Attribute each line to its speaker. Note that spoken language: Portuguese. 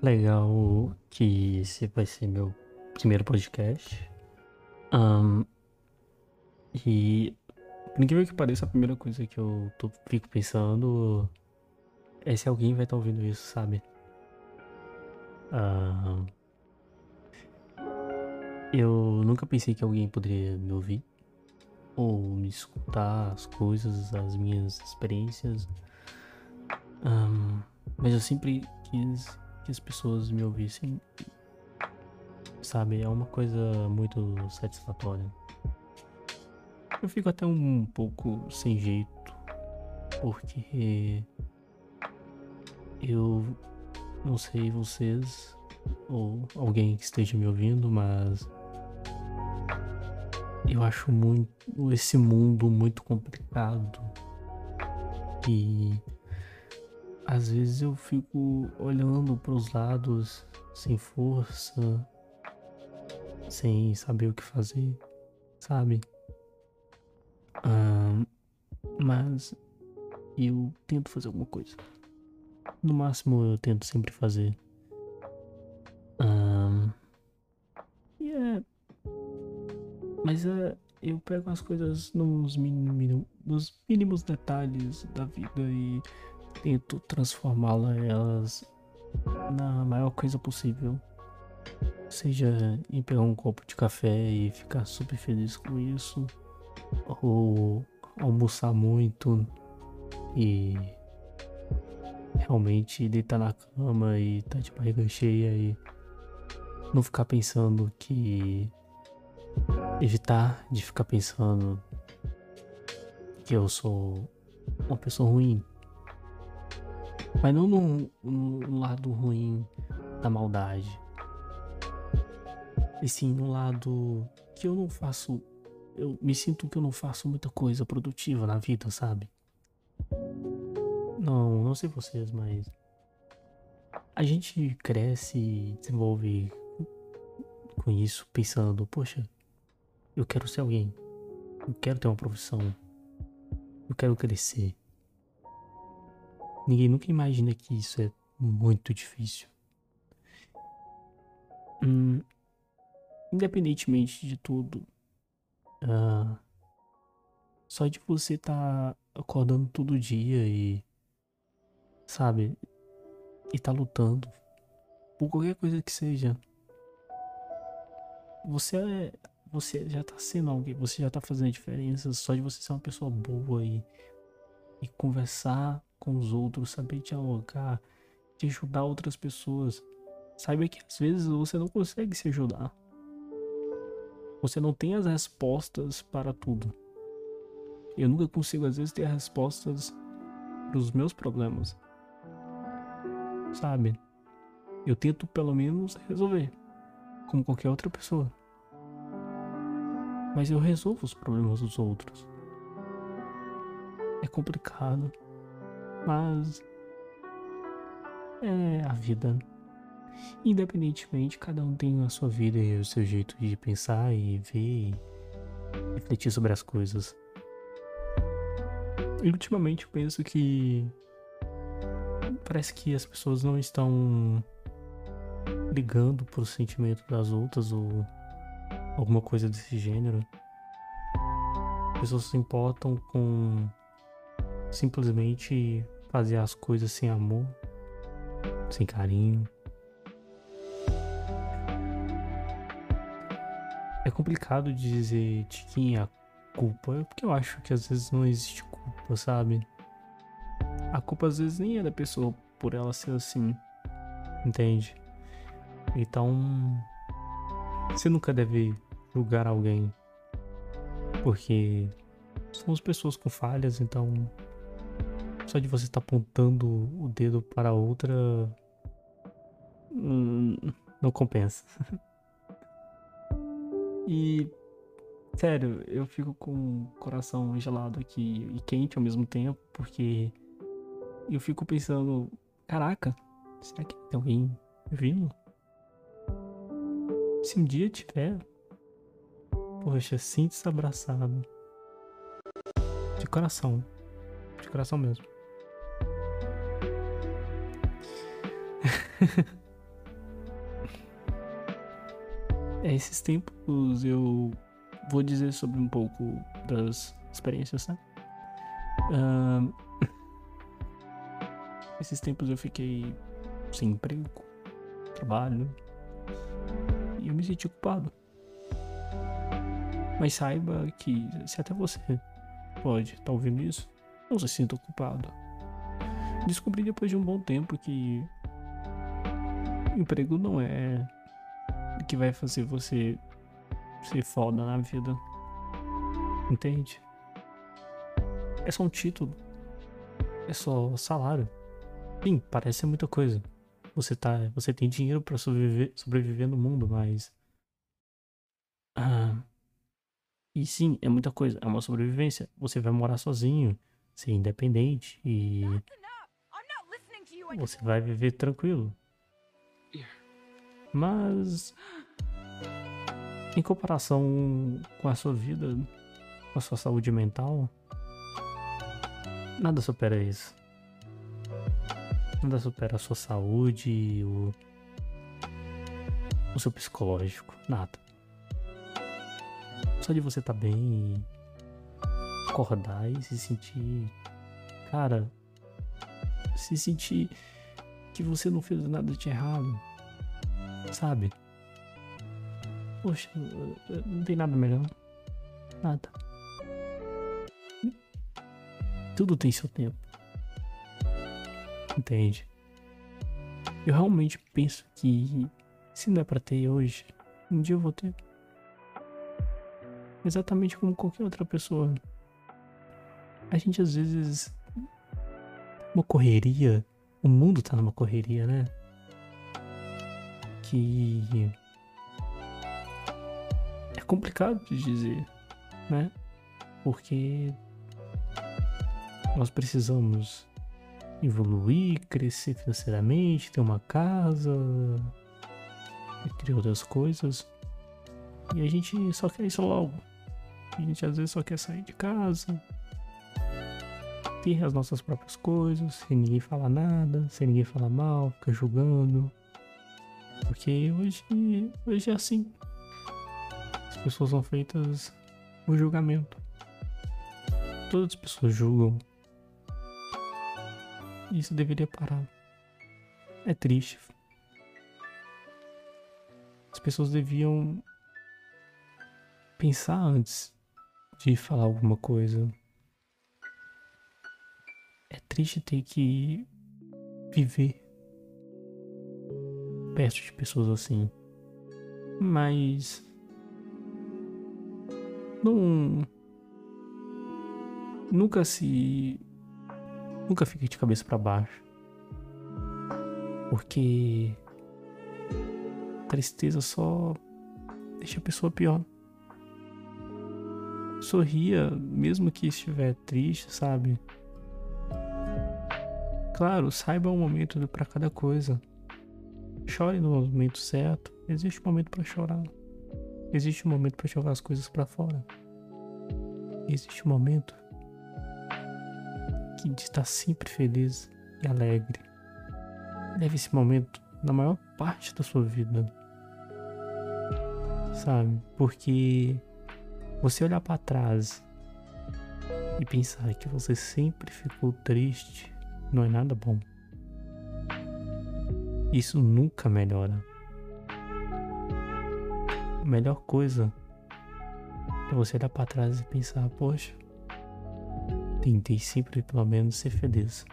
Speaker 1: Legal que esse vai ser meu primeiro podcast. Um, e por incrível que pareça, a primeira coisa que eu tô, fico pensando é se alguém vai estar tá ouvindo isso, sabe? Um, eu nunca pensei que alguém poderia me ouvir ou me escutar as coisas, as minhas experiências. Um, mas eu sempre quis que as pessoas me ouvissem. Sabe, é uma coisa muito satisfatória. Eu fico até um pouco sem jeito, porque eu não sei vocês ou alguém que esteja me ouvindo, mas eu acho muito esse mundo muito complicado. E às vezes eu fico olhando para os lados sem força, sem saber o que fazer, sabe? Mas eu tento fazer alguma coisa. No máximo eu tento sempre fazer. E é mas é, eu pego as coisas nos, minim, nos mínimos detalhes da vida e tento transformá-las na maior coisa possível. Seja em pegar um copo de café e ficar super feliz com isso, ou almoçar muito e realmente deitar na cama e tá de barriga cheia e não ficar pensando que evitar de ficar pensando que eu sou uma pessoa ruim. Mas não no, no lado ruim da maldade. E sim no lado que eu não faço. Eu me sinto que eu não faço muita coisa produtiva na vida, sabe? Não, não sei vocês, mas. A gente cresce e desenvolve com isso pensando, poxa, eu quero ser alguém. Eu quero ter uma profissão. Eu quero crescer. Ninguém nunca imagina que isso é muito difícil. Hum, independentemente de tudo, uh, só de você estar tá acordando todo dia e, sabe, e tá lutando por qualquer coisa que seja, você é você já tá sendo alguém, você já tá fazendo a diferença só de você ser uma pessoa boa e, e conversar com os outros, saber dialogar, de ajudar outras pessoas. Saiba que às vezes você não consegue se ajudar. Você não tem as respostas para tudo. Eu nunca consigo, às vezes, ter respostas para os meus problemas. Sabe? Eu tento pelo menos resolver, como qualquer outra pessoa mas eu resolvo os problemas dos outros. É complicado, mas é a vida. Independentemente, cada um tem a sua vida e o seu jeito de pensar e ver e refletir sobre as coisas. E ultimamente eu penso que parece que as pessoas não estão ligando pro sentimento das outras ou alguma coisa desse gênero. As pessoas se importam com simplesmente fazer as coisas sem amor, sem carinho. É complicado dizer de quem é a culpa, porque eu acho que às vezes não existe culpa, sabe? A culpa às vezes nem é da pessoa por ela ser assim, entende? Então, você nunca deve julgar alguém. Porque somos pessoas com falhas, então só de você estar apontando o dedo para outra hum, não compensa. e sério, eu fico com o coração gelado aqui e quente ao mesmo tempo, porque eu fico pensando, caraca, será que tem alguém vindo? Se um dia tiver, Poxa, sinta-se abraçado. De coração. De coração mesmo. É, esses tempos eu vou dizer sobre um pouco das experiências, né? Uh, esses tempos eu fiquei sem emprego, trabalho, e eu me senti culpado. Mas saiba que se até você pode estar tá ouvindo isso, não se sinta culpado. Descobri depois de um bom tempo que emprego não é o que vai fazer você ser foda na vida. Entende? É só um título. É só salário. Sim, parece muita coisa. Você tá, você tem dinheiro para sobreviver, sobreviver no mundo, mas ah, e sim, é muita coisa, é uma sobrevivência. Você vai morar sozinho, ser independente e você vai viver tranquilo. Mas em comparação com a sua vida, com a sua saúde mental, nada supera isso. Nada supera a sua saúde, o, o seu psicológico, nada. Só de você estar tá bem, acordar e se sentir, cara, se sentir que você não fez nada de errado, sabe? Poxa, não tem nada melhor. Nada. Tudo tem seu tempo. Entende? Eu realmente penso que se não é pra ter hoje, um dia eu vou ter. Exatamente como qualquer outra pessoa. A gente às vezes. Uma correria. O mundo tá numa correria, né? Que complicado de dizer, né? Porque nós precisamos evoluir, crescer financeiramente, ter uma casa, entre outras coisas. E a gente só quer isso logo. A gente às vezes só quer sair de casa, ter as nossas próprias coisas, sem ninguém falar nada, sem ninguém falar mal, ficar julgando. Porque hoje, hoje é assim pessoas são feitas o julgamento. Todas as pessoas julgam. Isso deveria parar. É triste. As pessoas deviam pensar antes de falar alguma coisa. É triste ter que viver perto de pessoas assim. Mas não. Nunca se. Nunca fique de cabeça para baixo. Porque. Tristeza só deixa a pessoa pior. Sorria, mesmo que estiver triste, sabe? Claro, saiba o um momento para cada coisa. Chore no momento certo. Existe um momento para chorar. Existe um momento para jogar as coisas para fora. Existe um momento que está sempre feliz e alegre. Leve esse momento na maior parte da sua vida. Sabe? Porque você olhar para trás e pensar que você sempre ficou triste não é nada bom. Isso nunca melhora melhor coisa é você olhar para trás e pensar, poxa, tentei sempre pelo menos ser feliz.